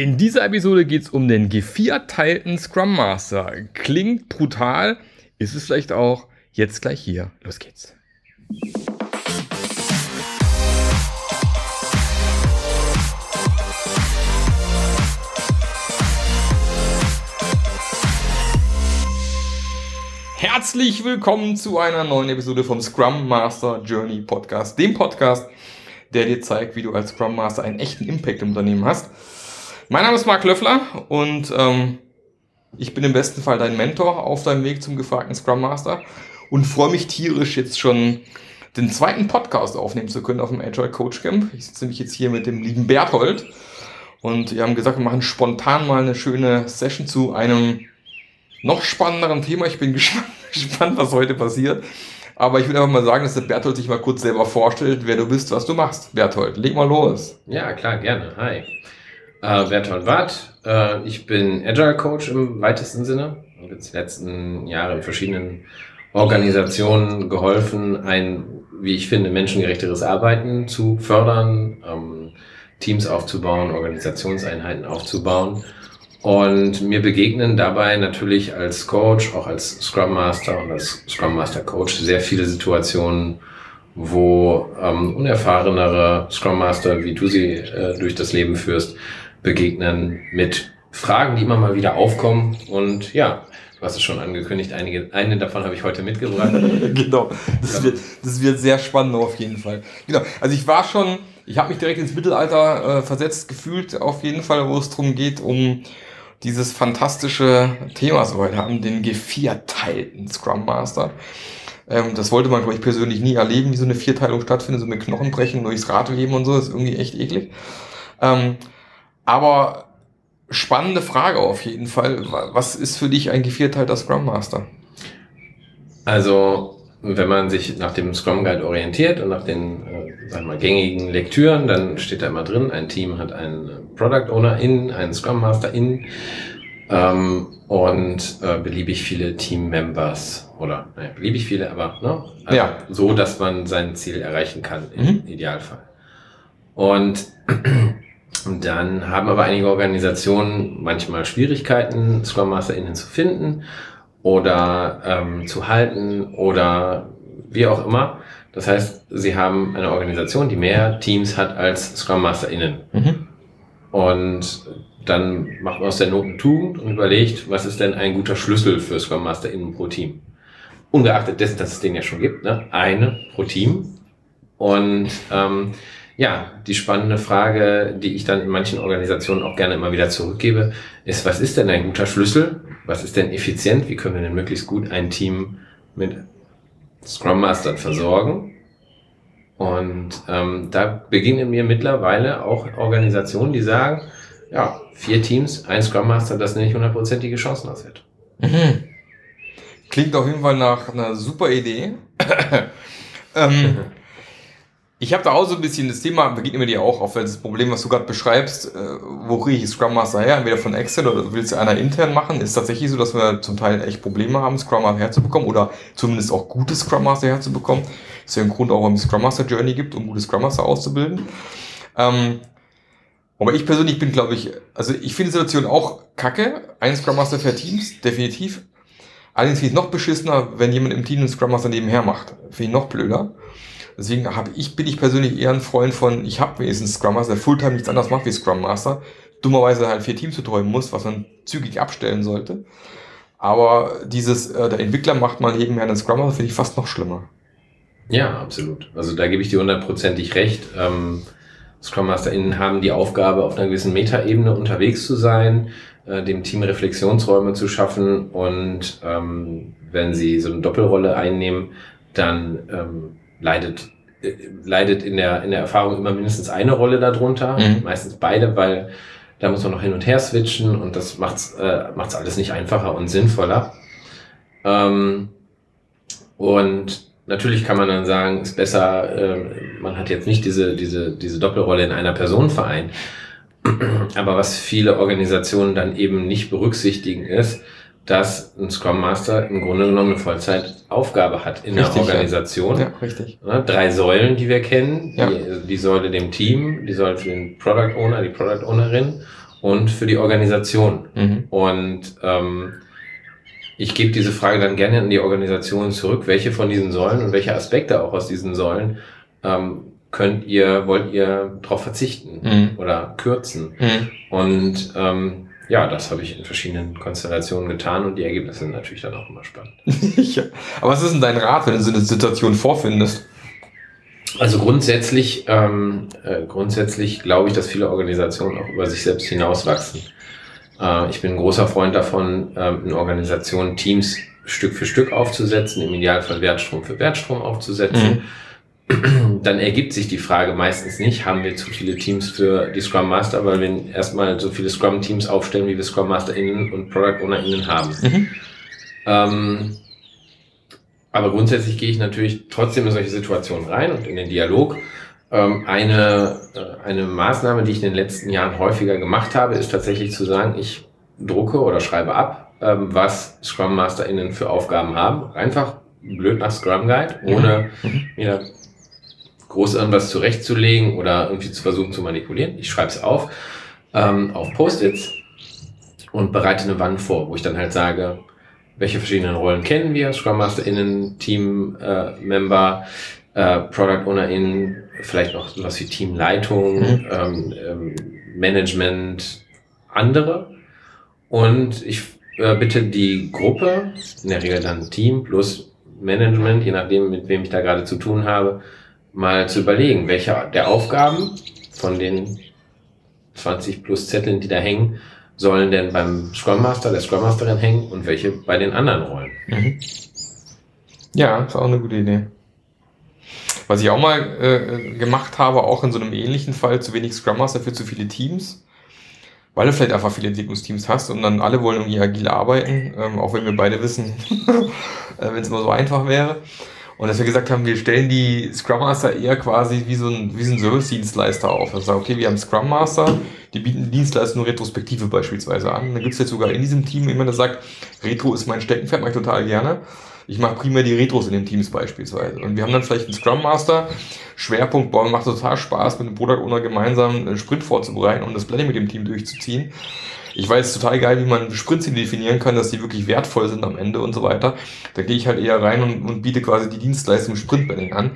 In dieser Episode geht es um den gevierteilten Scrum Master. Klingt brutal, ist es vielleicht auch. Jetzt gleich hier. Los geht's. Herzlich willkommen zu einer neuen Episode vom Scrum Master Journey Podcast, dem Podcast, der dir zeigt, wie du als Scrum Master einen echten Impact im Unternehmen hast. Mein Name ist Marc Löffler und ähm, ich bin im besten Fall dein Mentor auf deinem Weg zum gefragten Scrum Master und freue mich tierisch jetzt schon den zweiten Podcast aufnehmen zu können auf dem Agile Coach Camp. Ich sitze nämlich jetzt hier mit dem lieben Berthold und wir haben gesagt, wir machen spontan mal eine schöne Session zu einem noch spannenderen Thema. Ich bin gespannt, gespannt, was heute passiert. Aber ich würde einfach mal sagen, dass der Berthold sich mal kurz selber vorstellt, wer du bist, was du machst. Berthold, leg mal los. Ja, klar, gerne. Hi. Äh, Berthold Watt. Äh, ich bin Agile Coach im weitesten Sinne. Ich habe jetzt die letzten Jahre in verschiedenen Organisationen geholfen, ein, wie ich finde, menschengerechteres Arbeiten zu fördern, ähm, Teams aufzubauen, Organisationseinheiten aufzubauen. Und mir begegnen dabei natürlich als Coach, auch als Scrum Master und als Scrum Master Coach sehr viele Situationen, wo ähm, unerfahrenere Scrum Master, wie du sie äh, durch das Leben führst, begegnen mit Fragen, die immer mal wieder aufkommen. Und ja, du hast es schon angekündigt, einige, eine davon habe ich heute mitgebracht. genau, das, ja. wird, das wird sehr spannend auf jeden Fall. Genau, also ich war schon, ich habe mich direkt ins Mittelalter äh, versetzt gefühlt, auf jeden Fall, wo es darum geht, um dieses fantastische Thema so heute haben, den gevierteilten Scrum Master. Ähm, das wollte man, glaube ich, persönlich nie erleben, wie so eine Vierteilung stattfindet, so mit Knochenbrechen durchs Rad leben und so, das ist irgendwie echt eklig. Ähm, aber spannende Frage auf jeden Fall. Was ist für dich ein gevierteilter Scrum Master? Also, wenn man sich nach dem Scrum Guide orientiert und nach den äh, sagen wir mal, gängigen Lektüren, dann steht da immer drin, ein Team hat einen Product Owner in, einen Scrum Master in ähm, und äh, beliebig viele Team Members oder naja, beliebig viele, aber ne? Also ja. so, dass man sein Ziel erreichen kann im mhm. Idealfall. Und und dann haben aber einige Organisationen manchmal Schwierigkeiten, Scrum MasterInnen zu finden oder ähm, zu halten oder wie auch immer. Das heißt, sie haben eine Organisation, die mehr Teams hat als Scrum MasterInnen. Mhm. Und dann macht man aus der Not eine Tugend und überlegt, was ist denn ein guter Schlüssel für Scrum MasterInnen pro Team. Ungeachtet dessen, dass es den ja schon gibt, ne? eine pro Team. Und ähm, ja, die spannende Frage, die ich dann in manchen Organisationen auch gerne immer wieder zurückgebe, ist, was ist denn ein guter Schlüssel? Was ist denn effizient? Wie können wir denn möglichst gut ein Team mit Scrum Master versorgen? Und ähm, da begegnen mir mittlerweile auch Organisationen, die sagen, ja, vier Teams, ein Scrum Master, das nicht hundertprozentige Chancen hat. Mhm. Klingt auf jeden Fall nach einer super Idee. ähm, Ich habe da auch so ein bisschen das Thema, begegnet mir dir auch auf das Problem, was du gerade beschreibst, äh, wo kriege ich Scrum Master her? Entweder von Excel oder willst du einer intern machen? Ist tatsächlich so, dass wir zum Teil echt Probleme haben, Scrum Master herzubekommen oder zumindest auch gute Scrum Master herzubekommen. Das ist ja ein Grund auch, warum es Scrum Master Journey gibt, um gute Scrum Master auszubilden. Ähm, aber ich persönlich bin, glaube ich, also ich finde die Situation auch kacke. Ein Scrum Master für Teams, definitiv. Allerdings finde ich noch beschissener, wenn jemand im Team einen Scrum Master nebenher macht. Finde ich noch blöder. Deswegen habe ich, bin ich persönlich eher ein Freund von, ich habe wenigstens Scrum Master, der Fulltime nichts anderes macht wie Scrum Master. Dummerweise halt vier Teams betreuen muss, was man zügig abstellen sollte. Aber dieses, äh, der Entwickler macht mal nebenher einen Scrum Master, finde ich fast noch schlimmer. Ja, absolut. Also da gebe ich dir hundertprozentig recht. Ähm, Scrum MasterInnen haben die Aufgabe, auf einer gewissen Metaebene unterwegs zu sein, äh, dem Team Reflexionsräume zu schaffen und ähm, wenn sie so eine Doppelrolle einnehmen, dann ähm, leidet, äh, leidet in der, in der Erfahrung immer mindestens eine Rolle darunter, mhm. meistens beide, weil da muss man noch hin und her switchen und das macht's, äh, macht's alles nicht einfacher und sinnvoller. Ähm, und natürlich kann man dann sagen, ist besser, äh, man hat jetzt nicht diese, diese, diese Doppelrolle in einer Person vereint. Aber was viele Organisationen dann eben nicht berücksichtigen ist, dass ein Scrum Master im Grunde genommen eine Vollzeitaufgabe hat in richtig, der Organisation. Ja. ja, richtig. Drei Säulen, die wir kennen. Ja. Die, die, Säule dem Team, die Säule für den Product Owner, die Product Ownerin und für die Organisation. Mhm. Und ähm, ich gebe diese Frage dann gerne an die Organisation zurück, welche von diesen Säulen und welche Aspekte auch aus diesen Säulen ähm, könnt ihr, wollt ihr darauf verzichten Mhm. oder kürzen. Mhm. Und ähm, ja, das habe ich in verschiedenen Konstellationen getan und die Ergebnisse sind natürlich dann auch immer spannend. ja. Aber was ist denn dein Rat, wenn du so eine Situation vorfindest? Also grundsätzlich, ähm, äh, grundsätzlich glaube ich, dass viele Organisationen auch über sich selbst hinauswachsen. Äh, ich bin ein großer Freund davon, ähm, in Organisationen Teams Stück für Stück aufzusetzen, im Idealfall Wertstrom für Wertstrom aufzusetzen. Dann ergibt sich die Frage meistens nicht, haben wir zu viele Teams für die Scrum Master, weil wir erstmal so viele Scrum Teams aufstellen, wie wir Scrum MasterInnen und Product OwnerInnen haben. Mhm. Ähm, aber grundsätzlich gehe ich natürlich trotzdem in solche Situationen rein und in den Dialog. Ähm, eine, äh, eine Maßnahme, die ich in den letzten Jahren häufiger gemacht habe, ist tatsächlich zu sagen, ich drucke oder schreibe ab, ähm, was Scrum MasterInnen für Aufgaben haben. Einfach blöd nach Scrum Guide, ohne Mhm. mir groß irgendwas zurechtzulegen oder irgendwie zu versuchen zu manipulieren. Ich schreibe es auf, ähm, auf Post-its und bereite eine Wand vor, wo ich dann halt sage, welche verschiedenen Rollen kennen wir, Scrum MasterInnen, Team äh, Member, äh, Product OwnerInnen, vielleicht noch sowas wie Teamleitung, Mhm. ähm, ähm, Management, andere. Und ich äh, bitte die Gruppe, in der Regel dann Team plus Management, je nachdem, mit wem ich da gerade zu tun habe, mal zu überlegen, welche der Aufgaben von den 20 plus Zetteln, die da hängen, sollen denn beim Scrum Master, der Scrum Masterin hängen und welche bei den anderen Rollen. Mhm. Ja, ist auch eine gute Idee. Was ich auch mal äh, gemacht habe, auch in so einem ähnlichen Fall, zu wenig Scrum Master für zu viele Teams, weil du vielleicht einfach viele Entwicklungsteams hast und dann alle wollen irgendwie agil arbeiten, ähm, auch wenn wir beide wissen, äh, wenn es immer so einfach wäre. Und dass wir gesagt haben, wir stellen die Scrum Master eher quasi wie so ein, wie so ein Service-Dienstleister auf. Also okay, wir haben Scrum Master, die bieten die Dienstleistung Retrospektive beispielsweise an. Dann gibt es jetzt sogar in diesem Team jemand, der sagt, Retro ist mein Steckenpferd, mache ich total gerne. Ich mache primär die Retros in den Teams beispielsweise. Und wir haben dann vielleicht einen Scrum Master, Schwerpunkt, boah, macht total Spaß, mit dem Product Owner gemeinsam einen Sprint vorzubereiten und das Planning mit dem Team durchzuziehen. Ich weiß total geil, wie man Sprints definieren kann, dass die wirklich wertvoll sind am Ende und so weiter. Da gehe ich halt eher rein und, und biete quasi die Dienstleistung Sprintplanning an.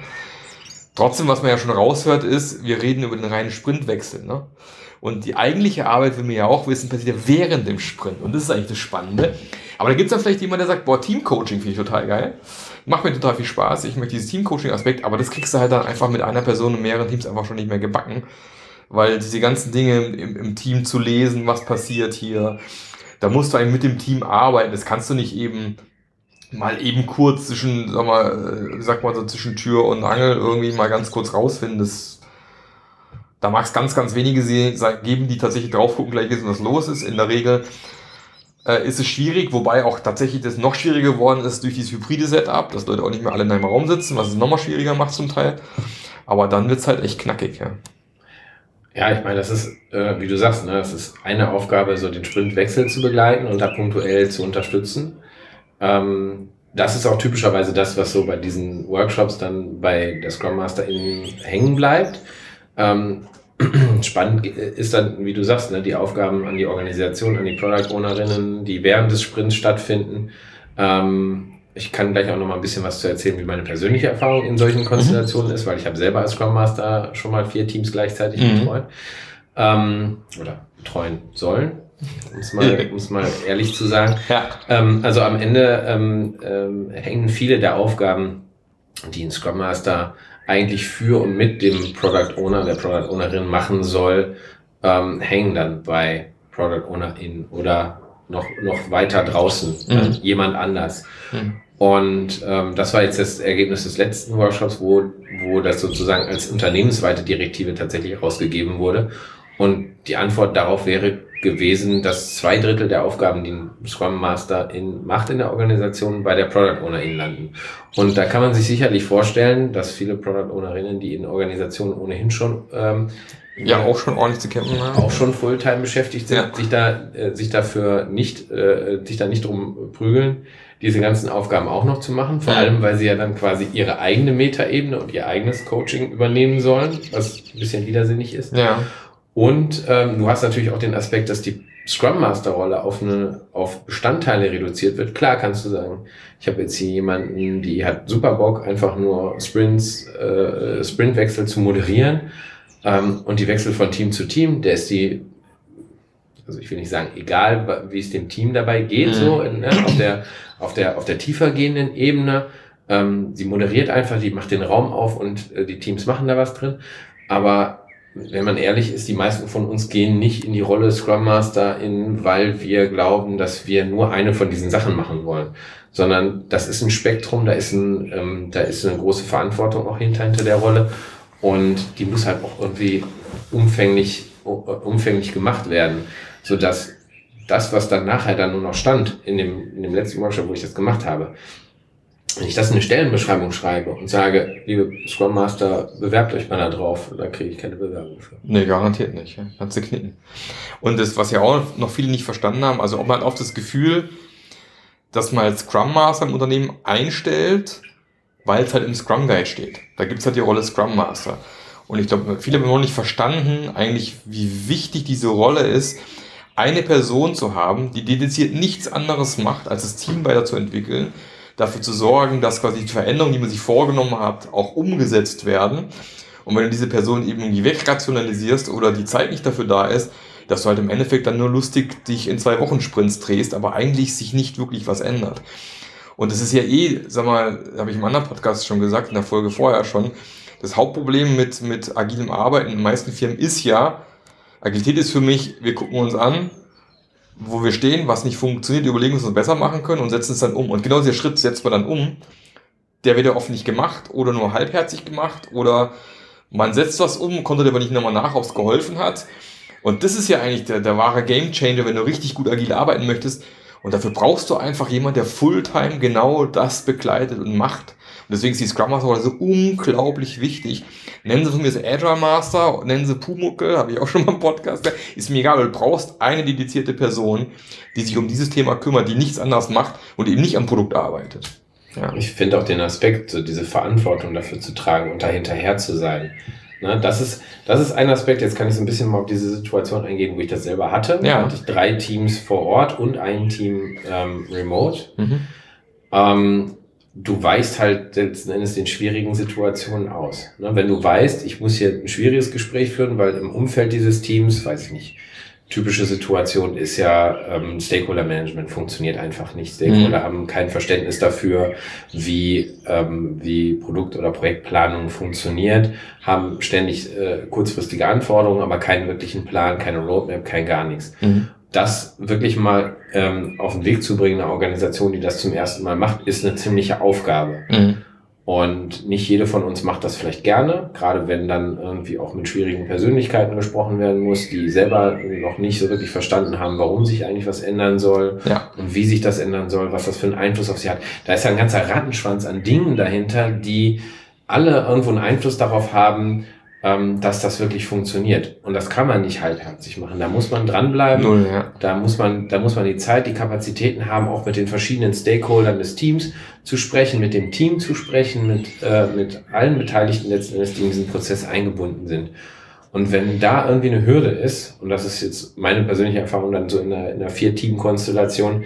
Trotzdem, was man ja schon raushört, ist, wir reden über den reinen Sprintwechsel. Ne? Und die eigentliche Arbeit, will wir ja auch wissen, passiert ja während dem Sprint. Und das ist eigentlich das Spannende. Aber da gibt es dann vielleicht jemand, der sagt, boah, Teamcoaching finde ich total geil. Macht mir total viel Spaß. Ich möchte dieses Teamcoaching-Aspekt, aber das kriegst du halt dann einfach mit einer Person und mehreren Teams einfach schon nicht mehr gebacken. Weil diese ganzen Dinge im, im Team zu lesen, was passiert hier, da musst du eigentlich mit dem Team arbeiten. Das kannst du nicht eben mal eben kurz zwischen, sag mal, äh, sag mal so zwischen Tür und Angel irgendwie mal ganz kurz rausfinden. Das, da mag es ganz, ganz wenige geben, die tatsächlich drauf gucken, gleich wissen, was los ist. In der Regel äh, ist es schwierig, wobei auch tatsächlich das noch schwieriger geworden ist durch dieses hybride Setup, dass Leute auch nicht mehr alle in einem Raum sitzen, was es nochmal schwieriger macht zum Teil. Aber dann wird's halt echt knackig, ja. Ja, ich meine, das ist, äh, wie du sagst, ne, das ist eine Aufgabe, so den Sprintwechsel zu begleiten und da punktuell zu unterstützen. Ähm, das ist auch typischerweise das, was so bei diesen Workshops dann bei der Scrum Master in hängen bleibt. Ähm, spannend ist dann, wie du sagst, ne, die Aufgaben an die Organisation, an die Product Ownerinnen, die während des Sprints stattfinden. Ähm, ich kann gleich auch noch mal ein bisschen was zu erzählen, wie meine persönliche Erfahrung in solchen Konstellationen ist, weil ich habe selber als Scrum Master schon mal vier Teams gleichzeitig Mhm. betreut ähm, oder betreuen sollen, um es mal, um's mal ehrlich zu sagen. Ja. Ähm, also am Ende ähm, ähm, hängen viele der Aufgaben, die ein Scrum Master eigentlich für und mit dem Product Owner, der Product Ownerin machen soll, ähm, hängen dann bei Product Ownerin oder noch, noch weiter draußen, Mhm. äh, jemand anders. Mhm. Und ähm, das war jetzt das Ergebnis des letzten Workshops, wo, wo das sozusagen als unternehmensweite Direktive tatsächlich rausgegeben wurde. Und die Antwort darauf wäre gewesen, dass zwei Drittel der Aufgaben, die ein Scrum Master in, macht in der Organisation, bei der Product Ownerin landen. Und da kann man sich sicherlich vorstellen, dass viele Product Ownerinnen, die in Organisationen ohnehin schon ähm, Ja, auch schon ordentlich zu kämpfen haben. auch schon Fulltime beschäftigt sind, Ja. sich da äh, sich dafür nicht äh, sich da nicht drum prügeln, diese ganzen Aufgaben auch noch zu machen. Vor Mhm. allem, weil sie ja dann quasi ihre eigene Metaebene und ihr eigenes Coaching übernehmen sollen, was ein bisschen widersinnig ist. Ja. Und ähm, du hast natürlich auch den Aspekt, dass die Scrum Master Rolle auf eine auf Bestandteile reduziert wird. Klar kannst du sagen, ich habe jetzt hier jemanden, die hat super Bock, einfach nur Sprints, äh, Sprintwechsel zu moderieren ähm, und die Wechsel von Team zu Team. Der ist die, also ich will nicht sagen, egal wie es dem Team dabei geht, mhm. so ne, auf der auf der auf der tiefer gehenden Ebene. Ähm, sie moderiert einfach, die macht den Raum auf und äh, die Teams machen da was drin. Aber wenn man ehrlich ist, die meisten von uns gehen nicht in die Rolle Scrum Master in, weil wir glauben, dass wir nur eine von diesen Sachen machen wollen, sondern das ist ein Spektrum, da ist ein, ähm, da ist eine große Verantwortung auch hinter, hinter der Rolle und die muss halt auch irgendwie umfänglich, umfänglich gemacht werden, so dass das, was dann nachher dann nur noch stand in dem, in dem letzten Workshop, wo ich das gemacht habe, wenn ich das in eine Stellenbeschreibung schreibe und sage, liebe Scrum Master, bewerbt euch mal da drauf, da kriege ich keine Bewerbung für. Nee, garantiert nicht. Ja. Kannst du knicken. Und das, was ja auch noch viele nicht verstanden haben, also ob man oft das Gefühl, dass man als Scrum Master im Unternehmen einstellt, weil es halt im Scrum Guide steht. Da gibt's halt die Rolle Scrum Master. Und ich glaube, viele haben noch nicht verstanden, eigentlich, wie wichtig diese Rolle ist, eine Person zu haben, die dediziert nichts anderes macht, als das Team weiterzuentwickeln dafür zu sorgen, dass quasi die Veränderungen, die man sich vorgenommen hat, auch umgesetzt werden. Und wenn du diese Person eben irgendwie wegrationalisierst oder die Zeit nicht dafür da ist, dass du halt im Endeffekt dann nur lustig dich in zwei Wochen Sprints drehst, aber eigentlich sich nicht wirklich was ändert. Und das ist ja eh, sag mal, habe ich im anderen Podcast schon gesagt, in der Folge vorher schon, das Hauptproblem mit, mit agilem Arbeiten in den meisten Firmen ist ja, Agilität ist für mich, wir gucken uns an, wo wir stehen, was nicht funktioniert, überlegen uns, was wir besser machen können und setzen es dann um. Und genau dieser Schritt setzt man dann um. Der wird ja oft nicht gemacht oder nur halbherzig gemacht oder man setzt was um, konnte aber nicht nochmal nach, ob es geholfen hat. Und das ist ja eigentlich der, der wahre Gamechanger, wenn du richtig gut agil arbeiten möchtest. Und dafür brauchst du einfach jemand, der Fulltime genau das begleitet und macht. Und deswegen ist die Scrum Master so unglaublich wichtig. Nennen sie von mir das Agile Master, nennen sie Pumuckel, habe ich auch schon mal im Podcast. Ist mir egal, du brauchst eine dedizierte Person, die sich um dieses Thema kümmert, die nichts anderes macht und eben nicht am Produkt arbeitet. Ja. Ich finde auch den Aspekt, so diese Verantwortung dafür zu tragen und dahinterher zu sein. Ne, das, ist, das ist ein Aspekt, jetzt kann ich so ein bisschen mal auf diese Situation eingehen, wo ich das selber hatte. Ja. Da hatte ich drei Teams vor Ort und ein Team ähm, remote. Mhm. Ähm, du weichst halt letzten Endes den schwierigen Situationen aus. Ne? Wenn du weißt, ich muss hier ein schwieriges Gespräch führen, weil im Umfeld dieses Teams, weiß ich nicht, typische Situation ist ja, ähm, Stakeholder Management funktioniert einfach nicht. Stakeholder mhm. haben kein Verständnis dafür, wie, ähm, wie Produkt- oder Projektplanung funktioniert, haben ständig äh, kurzfristige Anforderungen, aber keinen wirklichen Plan, keine Roadmap, kein gar nichts. Mhm das wirklich mal ähm, auf den Weg zu bringen, eine Organisation, die das zum ersten Mal macht, ist eine ziemliche Aufgabe. Mhm. Und nicht jede von uns macht das vielleicht gerne, gerade wenn dann irgendwie auch mit schwierigen Persönlichkeiten gesprochen werden muss, die selber noch nicht so wirklich verstanden haben, warum sich eigentlich was ändern soll ja. und wie sich das ändern soll, was das für einen Einfluss auf sie hat. Da ist ja ein ganzer Rattenschwanz an Dingen dahinter, die alle irgendwo einen Einfluss darauf haben, ähm, dass das wirklich funktioniert. Und das kann man nicht halbherzig machen. Da muss man dranbleiben. Null, ja. Da muss man, da muss man die Zeit, die Kapazitäten haben, auch mit den verschiedenen Stakeholdern des Teams zu sprechen, mit dem Team zu sprechen, mit, äh, mit allen Beteiligten letzten Endes, die in diesen Prozess eingebunden sind. Und wenn da irgendwie eine Hürde ist, und das ist jetzt meine persönliche Erfahrung dann so in einer, in einer Vier-Team-Konstellation,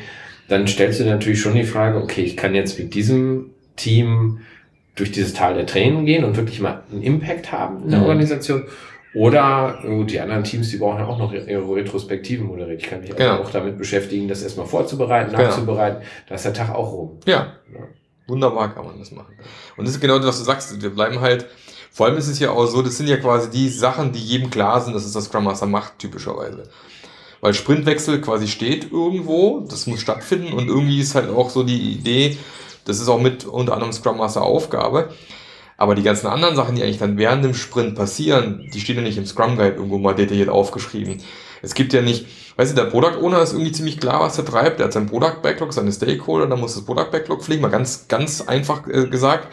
dann stellst du natürlich schon die Frage, okay, ich kann jetzt mit diesem Team durch dieses Tal der Tränen gehen und wirklich mal einen Impact haben in der mhm. Organisation. Oder gut, die anderen Teams, die brauchen ja auch noch ihre Retrospektiven moderiert. Ich kann mich genau. auch damit beschäftigen, das erstmal vorzubereiten, genau. nachzubereiten. Da ist der Tag auch rum. Ja. ja. Wunderbar kann man das machen. Und das ist genau das, was du sagst. Wir bleiben halt, vor allem ist es ja auch so, das sind ja quasi die Sachen, die jedem klar sind, dass es das Scrum Master macht, typischerweise. Weil Sprintwechsel quasi steht irgendwo, das muss stattfinden und irgendwie ist halt auch so die Idee, das ist auch mit unter anderem Scrum Master Aufgabe. Aber die ganzen anderen Sachen, die eigentlich dann während dem Sprint passieren, die stehen ja nicht im Scrum Guide irgendwo mal detailliert aufgeschrieben. Es gibt ja nicht, weißt du, der Product Owner ist irgendwie ziemlich klar, was er treibt. Der hat sein Product Backlog, seine Stakeholder, dann muss das Product Backlog pflegen, mal ganz, ganz einfach äh, gesagt.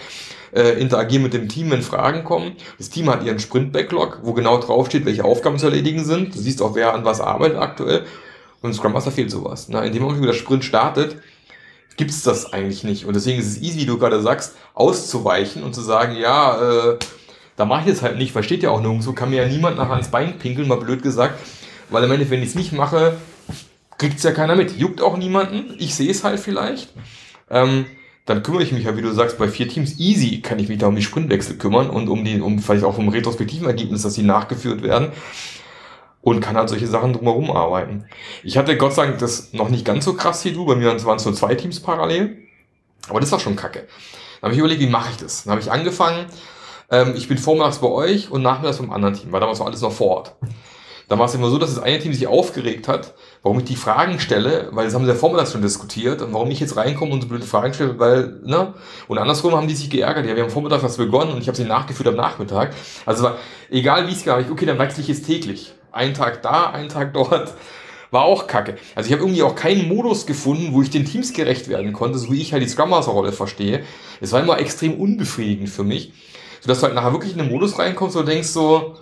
Äh, interagieren mit dem Team, wenn Fragen kommen. Das Team hat ihren Sprint-Backlog, wo genau draufsteht, welche Aufgaben zu erledigen sind. Du siehst auch, wer an was arbeitet aktuell. Und Scrum Master fehlt sowas. Na, in dem Moment, wo der Sprint startet, gibt es das eigentlich nicht. Und deswegen ist es easy, wie du gerade sagst, auszuweichen und zu sagen, ja, äh, Da mache ich das halt nicht, weil steht ja auch nirgendwo, kann mir ja niemand nachher ans Bein pinkeln, mal blöd gesagt. Weil im Endeffekt, wenn ich es nicht mache, kriegt es ja keiner mit. Juckt auch niemanden. Ich sehe es halt vielleicht. Ähm, dann kümmere ich mich ja, wie du sagst, bei vier Teams easy kann ich mich da um die Sprintwechsel kümmern und um die, um vielleicht auch um retrospektiven Ergebnis, dass sie nachgeführt werden und kann halt solche Sachen drumherum arbeiten. Ich hatte Gott sei Dank das noch nicht ganz so krass wie du, bei mir waren es nur zwei Teams parallel, aber das war schon kacke. Dann habe ich überlegt, wie mache ich das? Dann habe ich angefangen, ähm, ich bin vormittags bei euch und nachmittags beim anderen Team, weil damals war alles noch vor Ort. Dann war es immer so, dass das eine Team sich aufgeregt hat, warum ich die Fragen stelle, weil das haben sie ja vormittags schon diskutiert und warum ich jetzt reinkomme und so blöde Fragen stelle, weil, ne? Und andersrum haben die sich geärgert, ja, wir haben vormittags was begonnen und ich habe sie nachgeführt am Nachmittag. Also egal wie es gab, okay, dann wechsle ich jetzt täglich. Ein Tag da, ein Tag dort. War auch kacke. Also ich habe irgendwie auch keinen Modus gefunden, wo ich den Teams gerecht werden konnte, so wie ich halt die Scrum Master Rolle verstehe. Es war immer extrem unbefriedigend für mich, sodass du halt nachher wirklich in den Modus reinkommst und denkst so,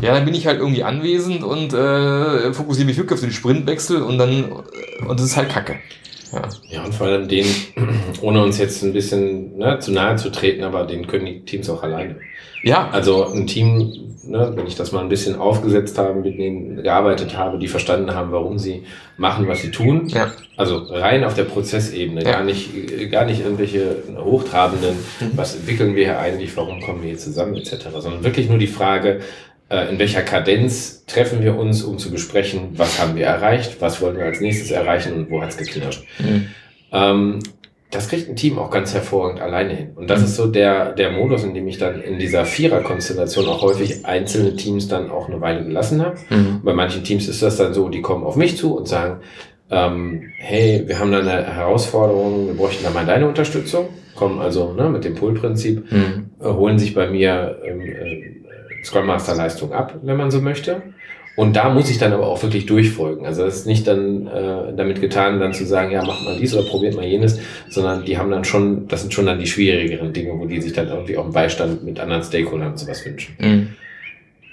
ja, dann bin ich halt irgendwie anwesend und äh, fokussiere mich wirklich auf den Sprintwechsel und dann, und das ist halt kacke. Ja. ja, und vor allem den, ohne uns jetzt ein bisschen ne, zu nahe zu treten, aber den können die Teams auch alleine. Ja. Also ein Team, ne, wenn ich das mal ein bisschen aufgesetzt habe, mit denen gearbeitet habe, die verstanden haben, warum sie machen, was sie tun. Ja. Also rein auf der Prozessebene, ja. gar nicht, gar nicht irgendwelche hochtrabenden, mhm. was entwickeln wir hier eigentlich, warum kommen wir hier zusammen, etc., sondern wirklich nur die Frage, in welcher Kadenz treffen wir uns, um zu besprechen, was haben wir erreicht, was wollen wir als nächstes erreichen und wo hat's geknirscht. Mhm. Ähm, das kriegt ein Team auch ganz hervorragend alleine hin. Und das mhm. ist so der, der Modus, in dem ich dann in dieser Vierer-Konstellation auch häufig einzelne Teams dann auch eine Weile gelassen habe. Mhm. Bei manchen Teams ist das dann so, die kommen auf mich zu und sagen, ähm, hey, wir haben da eine Herausforderung, wir bräuchten da mal deine Unterstützung. Kommen also ne, mit dem Pull-Prinzip, mhm. äh, holen sich bei mir ähm, äh, Scrum Master Leistung ab, wenn man so möchte. Und da muss ich dann aber auch wirklich durchfolgen. Also das ist nicht dann äh, damit getan, dann zu sagen, ja, mach mal dies oder probiert mal jenes, sondern die haben dann schon, das sind schon dann die schwierigeren Dinge, wo die sich dann irgendwie auch einen Beistand mit anderen Stakeholdern und sowas wünschen. Mhm.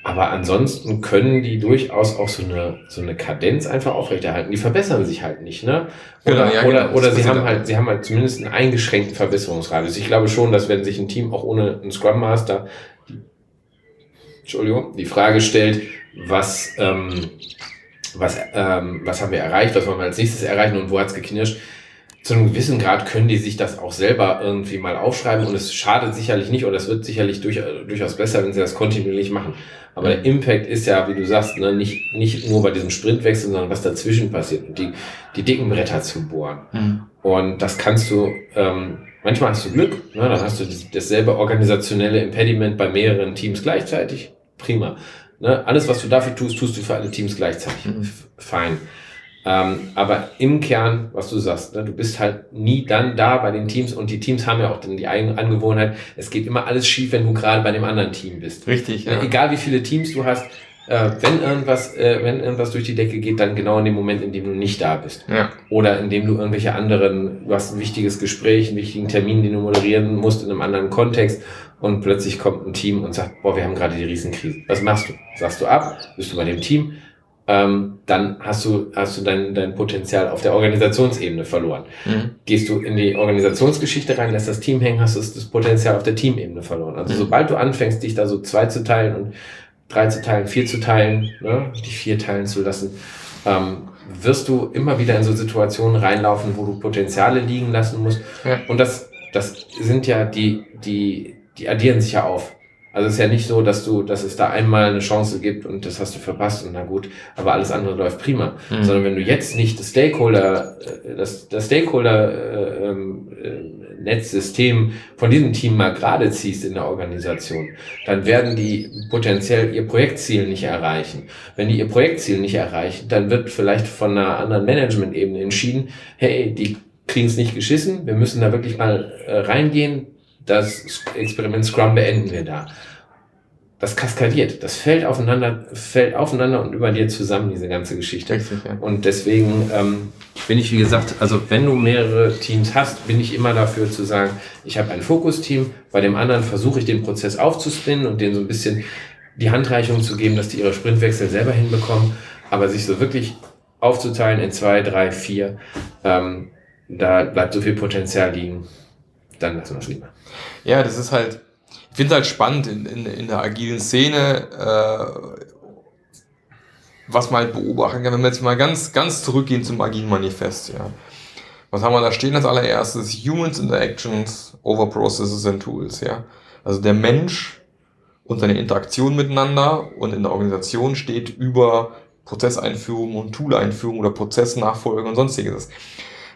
Aber ansonsten können die durchaus auch so eine, so eine Kadenz einfach aufrechterhalten. Die verbessern sich halt nicht, ne? Oder, genau, ja, oder, genau. oder sie haben halt, sie haben halt zumindest einen eingeschränkten Verbesserungsradius. Ich glaube schon, dass wenn sich ein Team auch ohne einen Scrum Master Entschuldigung, die Frage stellt, was, ähm, was, ähm, was haben wir erreicht, was wollen wir als nächstes erreichen und wo hat's geknirscht. Zu einem gewissen Grad können die sich das auch selber irgendwie mal aufschreiben und es schadet sicherlich nicht oder es wird sicherlich durch, durchaus besser, wenn sie das kontinuierlich machen. Aber der Impact ist ja, wie du sagst, ne, nicht, nicht nur bei diesem Sprintwechsel, sondern was dazwischen passiert und die, die dicken Bretter zu bohren. Mhm. Und das kannst du, ähm, manchmal hast du Glück, ne, dann hast du dasselbe organisationelle Impediment bei mehreren Teams gleichzeitig prima. Ne? Alles, was du dafür tust, tust du für alle Teams gleichzeitig. Mhm. Fein. Ähm, aber im Kern, was du sagst, ne, du bist halt nie dann da bei den Teams und die Teams haben ja auch dann die eigene Angewohnheit, es geht immer alles schief, wenn du gerade bei dem anderen Team bist. Richtig, ja. Egal wie viele Teams du hast, äh, wenn irgendwas, äh, wenn irgendwas durch die Decke geht, dann genau in dem Moment, in dem du nicht da bist. Ja. Oder in dem du irgendwelche anderen, du hast ein wichtiges Gespräch, einen wichtigen Termin, den du moderieren musst in einem anderen Kontext und plötzlich kommt ein Team und sagt, boah, wir haben gerade die Riesenkrise. Was machst du? Sagst du ab? Bist du bei dem Team? Ähm, dann hast du, hast du dein, dein Potenzial auf der Organisationsebene verloren. Mhm. Gehst du in die Organisationsgeschichte rein, lässt das Team hängen, hast du das Potenzial auf der Teamebene verloren. Also mhm. sobald du anfängst, dich da so zwei zu teilen und drei zu teilen, vier zu teilen, ne, die vier teilen zu lassen, ähm, wirst du immer wieder in so Situationen reinlaufen, wo du Potenziale liegen lassen musst. Ja. Und das, das sind ja die, die, die addieren sich ja auf. Also es ist ja nicht so, dass du, dass es da einmal eine Chance gibt und das hast du verpasst und na gut, aber alles andere läuft prima. Mhm. Sondern wenn du jetzt nicht das Stakeholder, äh, das, das Stakeholder äh, ähm, äh, Netzsystem von diesem Team mal gerade ziehst in der Organisation, dann werden die potenziell ihr Projektziel nicht erreichen. Wenn die ihr Projektziel nicht erreichen, dann wird vielleicht von einer anderen Management-Ebene entschieden, hey, die kriegen es nicht geschissen, wir müssen da wirklich mal äh, reingehen, das Experiment Scrum beenden wir da. Das kaskadiert, das fällt aufeinander, fällt aufeinander und über dir zusammen, diese ganze Geschichte. Richtig, ja. Und deswegen ähm, bin ich, wie gesagt, also wenn du mehrere Teams hast, bin ich immer dafür zu sagen, ich habe ein Fokusteam, bei dem anderen versuche ich den Prozess aufzuspinnen und denen so ein bisschen die Handreichung zu geben, dass die ihre Sprintwechsel selber hinbekommen, aber sich so wirklich aufzuteilen in zwei, drei, vier, ähm, da bleibt so viel Potenzial liegen, dann lassen wir es lieber. Ja, das ist halt, finde es halt spannend in, in, in der agilen Szene, äh, was man halt beobachten kann, wenn wir jetzt mal ganz, ganz zurückgehen zum agilen Manifest, ja. Was haben wir da stehen als allererstes? Humans Interactions over Processes and Tools, ja. Also der Mensch und seine Interaktion miteinander und in der Organisation steht über Prozesseinführung und Tool-Einführung oder Prozessnachfolge und sonstiges.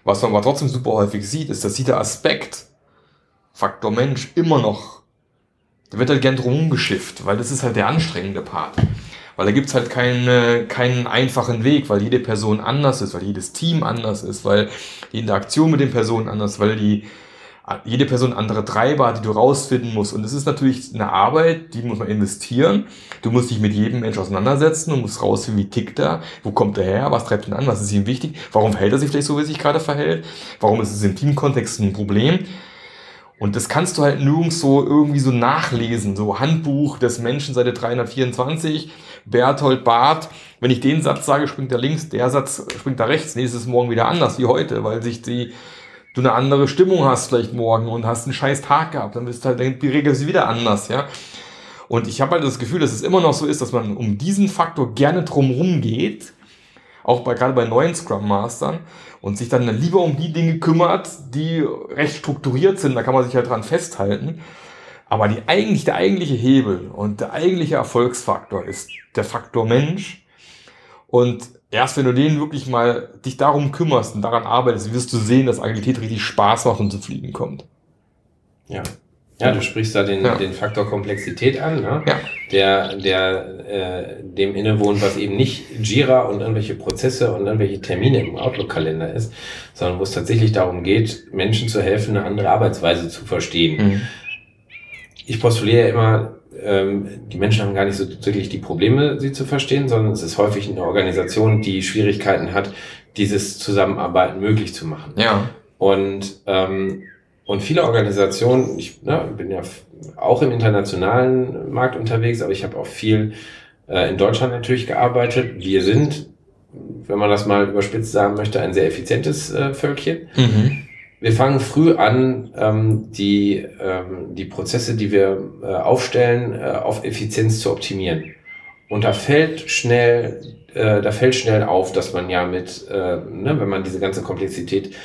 Was man aber trotzdem super häufig sieht, ist, dass dieser Aspekt, Faktor Mensch, immer noch, der wird halt gern drum geschifft, weil das ist halt der anstrengende Part. Weil da gibt's halt keinen, keinen einfachen Weg, weil jede Person anders ist, weil jedes Team anders ist, weil die Interaktion mit den Personen anders, weil die jede Person andere Treiber hat, die du rausfinden musst. Und es ist natürlich eine Arbeit, die muss man investieren. Du musst dich mit jedem Mensch auseinandersetzen und musst rausfinden, wie tickt er, wo kommt er her, was treibt ihn an, was ist ihm wichtig, warum verhält er sich vielleicht so, wie er sich gerade verhält, warum ist es im Teamkontext ein Problem. Und das kannst du halt nirgends so irgendwie so nachlesen, so Handbuch des Menschen, Seite 324, Berthold Barth. Wenn ich den Satz sage, springt er links, der Satz springt da rechts. Nächstes Morgen wieder anders wie heute, weil sich die du eine andere Stimmung hast vielleicht morgen und hast einen scheiß Tag gehabt, dann bist du halt, die Regel ist wieder anders, ja. Und ich habe halt das Gefühl, dass es immer noch so ist, dass man um diesen Faktor gerne drumherum geht, auch bei, gerade bei neuen Scrum Mastern, und sich dann lieber um die Dinge kümmert, die recht strukturiert sind, da kann man sich halt dran festhalten. Aber die eigentlich, der eigentliche Hebel und der eigentliche Erfolgsfaktor ist der Faktor Mensch. Und erst wenn du den wirklich mal dich darum kümmerst und daran arbeitest, wirst du sehen, dass Agilität richtig Spaß macht und zu fliegen kommt. Ja. Ja, du sprichst da den, ja. den Faktor Komplexität an, ne? ja. der, der äh, dem innewohnt, was eben nicht Jira und irgendwelche Prozesse und irgendwelche Termine im Outlook-Kalender ist, sondern wo es tatsächlich darum geht, Menschen zu helfen, eine andere Arbeitsweise zu verstehen. Mhm. Ich postuliere immer, ähm, die Menschen haben gar nicht so wirklich die Probleme, sie zu verstehen, sondern es ist häufig eine Organisation, die Schwierigkeiten hat, dieses Zusammenarbeiten möglich zu machen. Ja. Und, ähm, und viele Organisationen, ich ne, bin ja auch im internationalen Markt unterwegs, aber ich habe auch viel äh, in Deutschland natürlich gearbeitet. Wir sind, wenn man das mal überspitzt sagen möchte, ein sehr effizientes äh, Völkchen. Mhm wir fangen früh an, ähm, die, ähm, die Prozesse, die wir äh, aufstellen, äh, auf Effizienz zu optimieren. Und da fällt schnell, äh, da fällt schnell auf, dass man ja mit, äh, ne, wenn man diese ganze Komplexität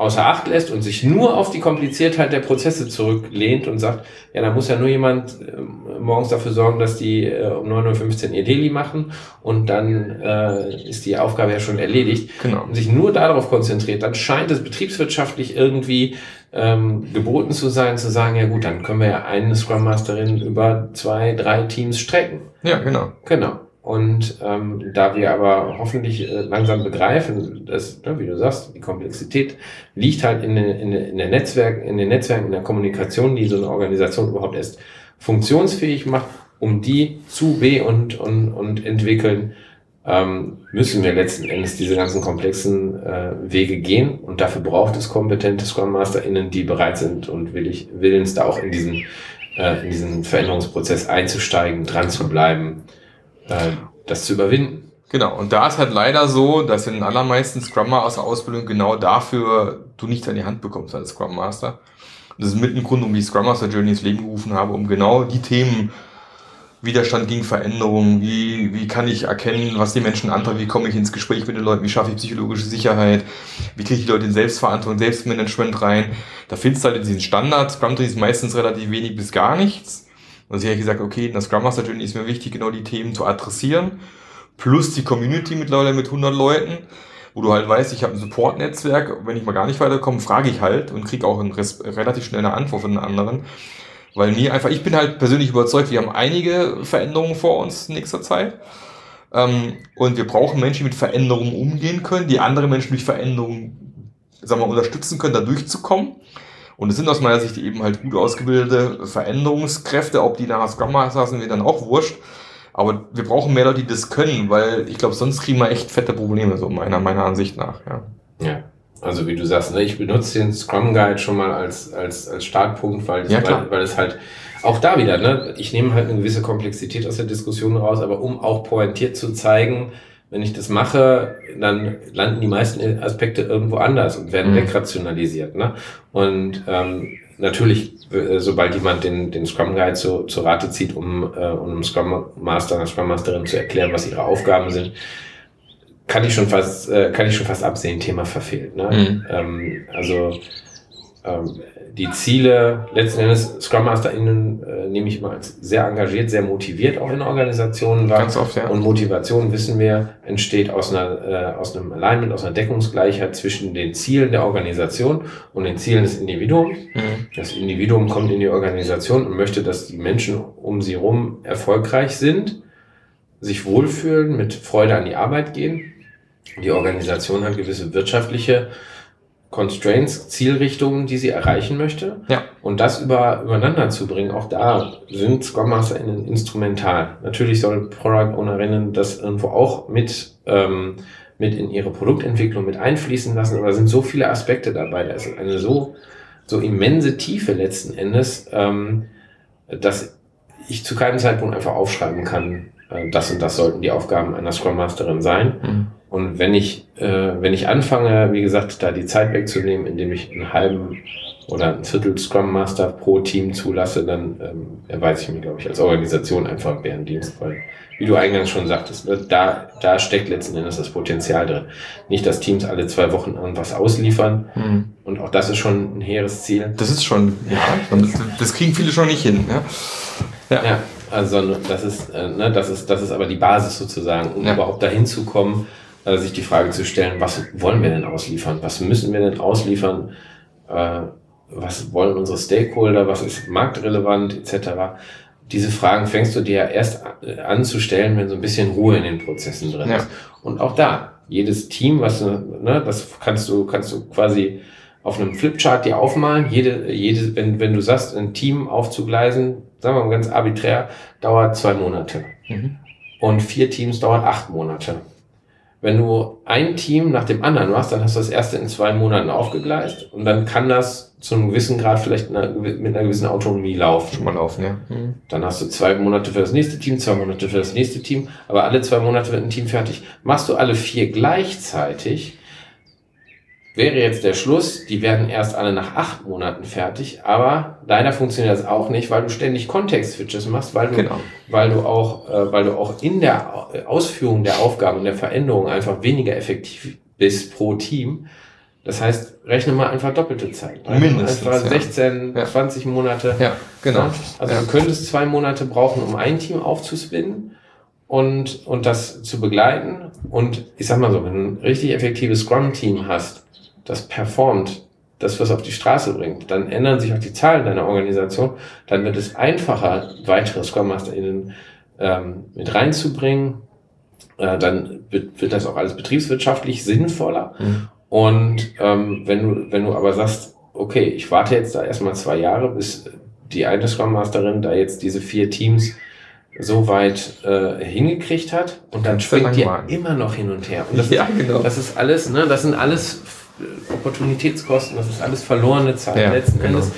außer Acht lässt und sich nur auf die Kompliziertheit der Prozesse zurücklehnt und sagt, ja, da muss ja nur jemand äh, morgens dafür sorgen, dass die äh, um 9.15 Uhr ihr Daily machen und dann äh, ist die Aufgabe ja schon erledigt. Genau. Und sich nur darauf konzentriert, dann scheint es betriebswirtschaftlich irgendwie ähm, geboten zu sein, zu sagen, ja gut, dann können wir ja eine Scrum Masterin über zwei, drei Teams strecken. Ja, genau. Genau. Und ähm, da wir aber hoffentlich äh, langsam begreifen, dass, ne, wie du sagst, die Komplexität liegt halt in, in, in, der Netzwerk, in den Netzwerken, in der Kommunikation, die so eine Organisation überhaupt erst funktionsfähig macht, um die zu be- und, und, und entwickeln, ähm, müssen wir letzten Endes diese ganzen komplexen äh, Wege gehen. Und dafür braucht es kompetente Scrum MasterInnen, die bereit sind und willig, willens, da auch in diesen, äh, in diesen Veränderungsprozess einzusteigen, dran zu bleiben das zu überwinden. Genau, und da ist halt leider so, dass in den allermeisten Scrum Master Ausbildung genau dafür du nichts an die Hand bekommst als Scrum Master. Und das ist mit ein Grund, um die Scrum Master Journey ins Leben gerufen habe, um genau die Themen Widerstand gegen Veränderungen, wie, wie kann ich erkennen, was die Menschen antreibt, wie komme ich ins Gespräch mit den Leuten, wie schaffe ich psychologische Sicherheit, wie kriege ich die Leute in Selbstverantwortung, Selbstmanagement rein. Da findest du halt in diesen Standards, Scrum Trainings meistens relativ wenig bis gar nichts. Und sie hat gesagt, okay, in der Scrum Master Journey ist mir wichtig, genau die Themen zu adressieren. Plus die Community mittlerweile mit 100 Leuten, wo du halt weißt, ich habe ein Support-Netzwerk. Wenn ich mal gar nicht weiterkomme, frage ich halt und kriege auch ein relativ schnell eine Antwort von den anderen. Weil mir einfach, ich bin halt persönlich überzeugt, wir haben einige Veränderungen vor uns in nächster Zeit. Ähm, und wir brauchen Menschen, die mit Veränderungen umgehen können, die andere Menschen durch Veränderungen, sagen wir, unterstützen können, da durchzukommen. Und es sind aus meiner Sicht eben halt gut ausgebildete Veränderungskräfte, ob die nachher Scrum Master sind, mir dann auch wurscht. Aber wir brauchen mehr Leute, die das können, weil ich glaube, sonst kriegen wir echt fette Probleme, so meiner, meiner Ansicht nach. Ja. ja. Also wie du sagst, ne, ich benutze den Scrum Guide schon mal als, als, als Startpunkt, weil, ja, weil, weil es halt auch da wieder, ne, ich nehme halt eine gewisse Komplexität aus der Diskussion raus, aber um auch pointiert zu zeigen, wenn ich das mache, dann landen die meisten Aspekte irgendwo anders und werden mhm. wegrationalisiert. Ne? Und ähm, natürlich, äh, sobald jemand den, den Scrum Guide zu, zu Rate zieht, um, äh, um einem Scrum Master, einer Scrum Masterin zu erklären, was ihre Aufgaben sind, kann ich schon fast, äh, kann ich schon fast absehen, Thema verfehlt. Ne? Mhm. Ähm, also ähm, die Ziele, letzten Endes, Scrum MasterInnen äh, nehme ich mal als sehr engagiert, sehr motiviert auch in Organisationen wahr. Ganz oft, ja. Und Motivation, wissen wir, entsteht aus, einer, äh, aus einem Alignment, aus einer Deckungsgleichheit zwischen den Zielen der Organisation und den Zielen des Individuums. Mhm. Das Individuum kommt in die Organisation und möchte, dass die Menschen um sie herum erfolgreich sind, sich wohlfühlen, mit Freude an die Arbeit gehen. Die Organisation hat gewisse wirtschaftliche Constraints, Zielrichtungen, die sie erreichen möchte. Ja. Und das über, übereinander zu bringen, auch da sind Scrum MasterInnen instrumental. Natürlich sollen Product Ownerinnen das irgendwo auch mit, ähm, mit in ihre Produktentwicklung mit einfließen lassen, aber da sind so viele Aspekte dabei. Da ist eine so, so immense Tiefe letzten Endes, ähm, dass ich zu keinem Zeitpunkt einfach aufschreiben kann, äh, das und das sollten die Aufgaben einer Scrum Masterin sein. Mhm. Und wenn ich, äh, wenn ich anfange, wie gesagt, da die Zeit wegzunehmen, indem ich einen halben oder ein Viertel Scrum Master pro Team zulasse, dann ähm, erweise ich mir, glaube ich, als Organisation einfach einen Bärendienst, weil, wie du eingangs schon sagtest, ne, da, da steckt letzten Endes das Potenzial drin. Nicht, dass Teams alle zwei Wochen irgendwas ausliefern. Mhm. Und auch das ist schon ein hehres Ziel. Das ist schon, ja, das kriegen viele schon nicht hin. Ja. Ja. ja. Also das ist, äh, ne, das ist, das ist aber die Basis sozusagen, um ja. überhaupt dahin zu kommen, äh, sich die Frage zu stellen, was wollen wir denn ausliefern? Was müssen wir denn ausliefern? Äh, was wollen unsere Stakeholder? Was ist marktrelevant etc. Diese Fragen fängst du dir erst an zu stellen, wenn so ein bisschen Ruhe in den Prozessen drin ist. Und auch da, jedes Team, was ne, das kannst du, kannst du quasi auf einem Flipchart dir aufmalen. Jede, jede, wenn, wenn du sagst, ein Team aufzugleisen, sagen wir mal ganz arbiträr, dauert zwei Monate. Mhm. Und vier Teams dauern acht Monate. Wenn du ein Team nach dem anderen machst, dann hast du das erste in zwei Monaten aufgegleist und dann kann das zu einem gewissen Grad vielleicht mit einer gewissen Autonomie laufen. Schon mal laufen, ja. Mhm. Dann hast du zwei Monate für das nächste Team, zwei Monate für das nächste Team, aber alle zwei Monate wird ein Team fertig. Machst du alle vier gleichzeitig, wäre jetzt der Schluss, die werden erst alle nach acht Monaten fertig, aber leider funktioniert das auch nicht, weil du ständig Kontext-Switches machst, weil du, genau. weil du auch, äh, weil du auch in der Ausführung der Aufgaben und der Veränderung einfach weniger effektiv bist pro Team. Das heißt, rechne mal einfach doppelte Zeit. Mindestens. Einfach 16, ja. 20 Monate. Ja, genau. Also ja. du könntest zwei Monate brauchen, um ein Team aufzuspinnen und, und das zu begleiten. Und ich sag mal so, wenn du ein richtig effektives Scrum-Team hast, das performt, das was auf die Straße bringt, dann ändern sich auch die Zahlen deiner Organisation, dann wird es einfacher, weitere Scrum MasterInnen ähm, mit reinzubringen. Äh, dann wird, wird das auch alles betriebswirtschaftlich sinnvoller. Mhm. Und ähm, wenn du, wenn du aber sagst, okay, ich warte jetzt da erstmal zwei Jahre, bis die eine Scrum Masterin da jetzt diese vier Teams so weit äh, hingekriegt hat und dann springt die immer noch hin und her. Und das, ja, genau. das ist alles, ne, das sind alles Opportunitätskosten, das ist alles verlorene Zeit ja, letzten genau. Endes.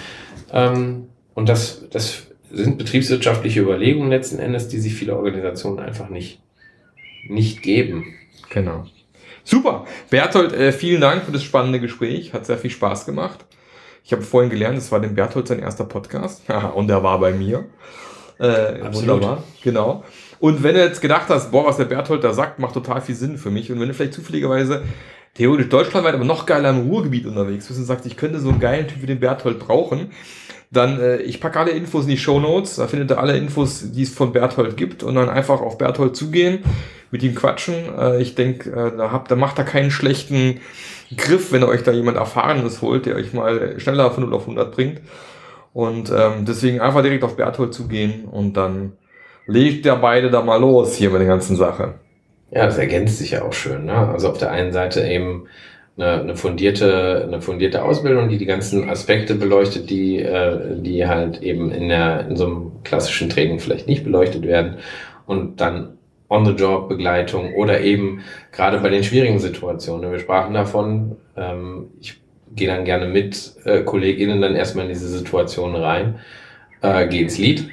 Ähm, und das, das sind betriebswirtschaftliche Überlegungen letzten Endes, die sich viele Organisationen einfach nicht, nicht geben. Genau. Super. Berthold, äh, vielen Dank für das spannende Gespräch. Hat sehr viel Spaß gemacht. Ich habe vorhin gelernt, es war dem Berthold sein erster Podcast. und er war bei mir. Äh, wunderbar. Genau. Und wenn du jetzt gedacht hast, boah, was der Berthold da sagt, macht total viel Sinn für mich. Und wenn du vielleicht zufälligerweise theoretisch deutschlandweit, aber noch geiler im Ruhrgebiet unterwegs bist und sagst, ich könnte so einen geilen Typ wie den Berthold brauchen, dann äh, ich packe alle Infos in die Show Notes, da findet ihr alle Infos, die es von Berthold gibt und dann einfach auf Berthold zugehen, mit ihm quatschen. Äh, ich denke, äh, da habt, da macht er keinen schlechten Griff, wenn ihr euch da jemand Erfahrenes holt, der euch mal schneller von 0 auf 100 bringt. Und ähm, deswegen einfach direkt auf Berthold zugehen und dann legt der beide da mal los hier mit der ganzen Sache. Ja, das ergänzt sich ja auch schön. Ne? Also auf der einen Seite eben eine, eine fundierte, eine fundierte Ausbildung, die die ganzen Aspekte beleuchtet, die, äh, die halt eben in der, in so einem klassischen Training vielleicht nicht beleuchtet werden. Und dann On-the-Job-Begleitung oder eben gerade bei den schwierigen Situationen. Wir sprachen davon, ähm, ich gehe dann gerne mit äh, KollegInnen dann erstmal in diese Situation rein, äh, gehe ins Lied.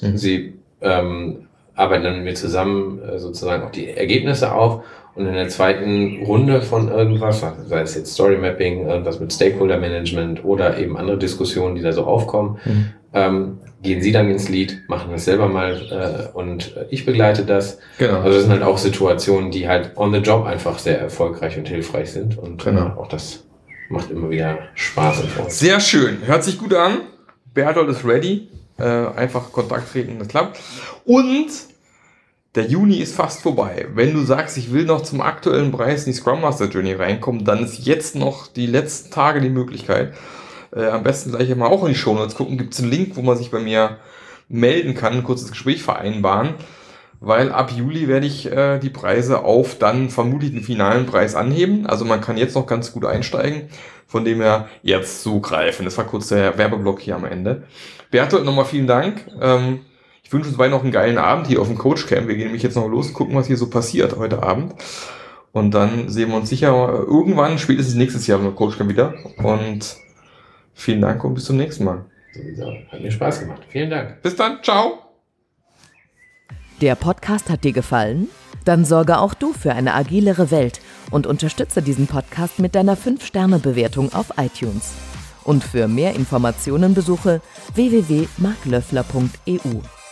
Mhm. Sie ähm, arbeiten dann mit mir zusammen äh, sozusagen auch die Ergebnisse auf Und in der zweiten Runde von irgendwas, sei es jetzt Story Mapping, irgendwas mit Stakeholder Management oder eben andere Diskussionen, die da so aufkommen, mhm. ähm, gehen Sie dann ins Lead, machen das selber mal äh, und ich begleite das. Genau. Also das sind halt auch Situationen, die halt on the job einfach sehr erfolgreich und hilfreich sind und genau. äh, auch das macht immer wieder Spaß. Sehr schön, hört sich gut an. Bertolt ist ready. Äh, einfach Kontakt treten, das klappt. Und der Juni ist fast vorbei. Wenn du sagst, ich will noch zum aktuellen Preis in die Scrum Master Journey reinkommen, dann ist jetzt noch die letzten Tage die Möglichkeit. Äh, am besten gleich mal auch in die Show Notes gucken. Gibt es einen Link, wo man sich bei mir melden kann, ein kurzes Gespräch vereinbaren. Weil ab Juli werde ich äh, die Preise auf dann vermutlich den finalen Preis anheben. Also man kann jetzt noch ganz gut einsteigen. Von dem her jetzt zugreifen. Das war kurz der Werbeblock hier am Ende. Bertolt, nochmal vielen Dank. Ähm, ich wünsche uns beiden noch einen geilen Abend hier auf dem Coach Camp. Wir gehen nämlich jetzt noch los, gucken, was hier so passiert heute Abend. Und dann sehen wir uns sicher irgendwann, spätestens nächstes Jahr mit Coach Camp wieder. Und vielen Dank und bis zum nächsten Mal. Hat mir Spaß gemacht. Vielen Dank. Bis dann. Ciao. Der Podcast hat dir gefallen? Dann sorge auch du für eine agilere Welt und unterstütze diesen Podcast mit deiner 5-Sterne-Bewertung auf iTunes. Und für mehr Informationen besuche www.marklöffler.eu.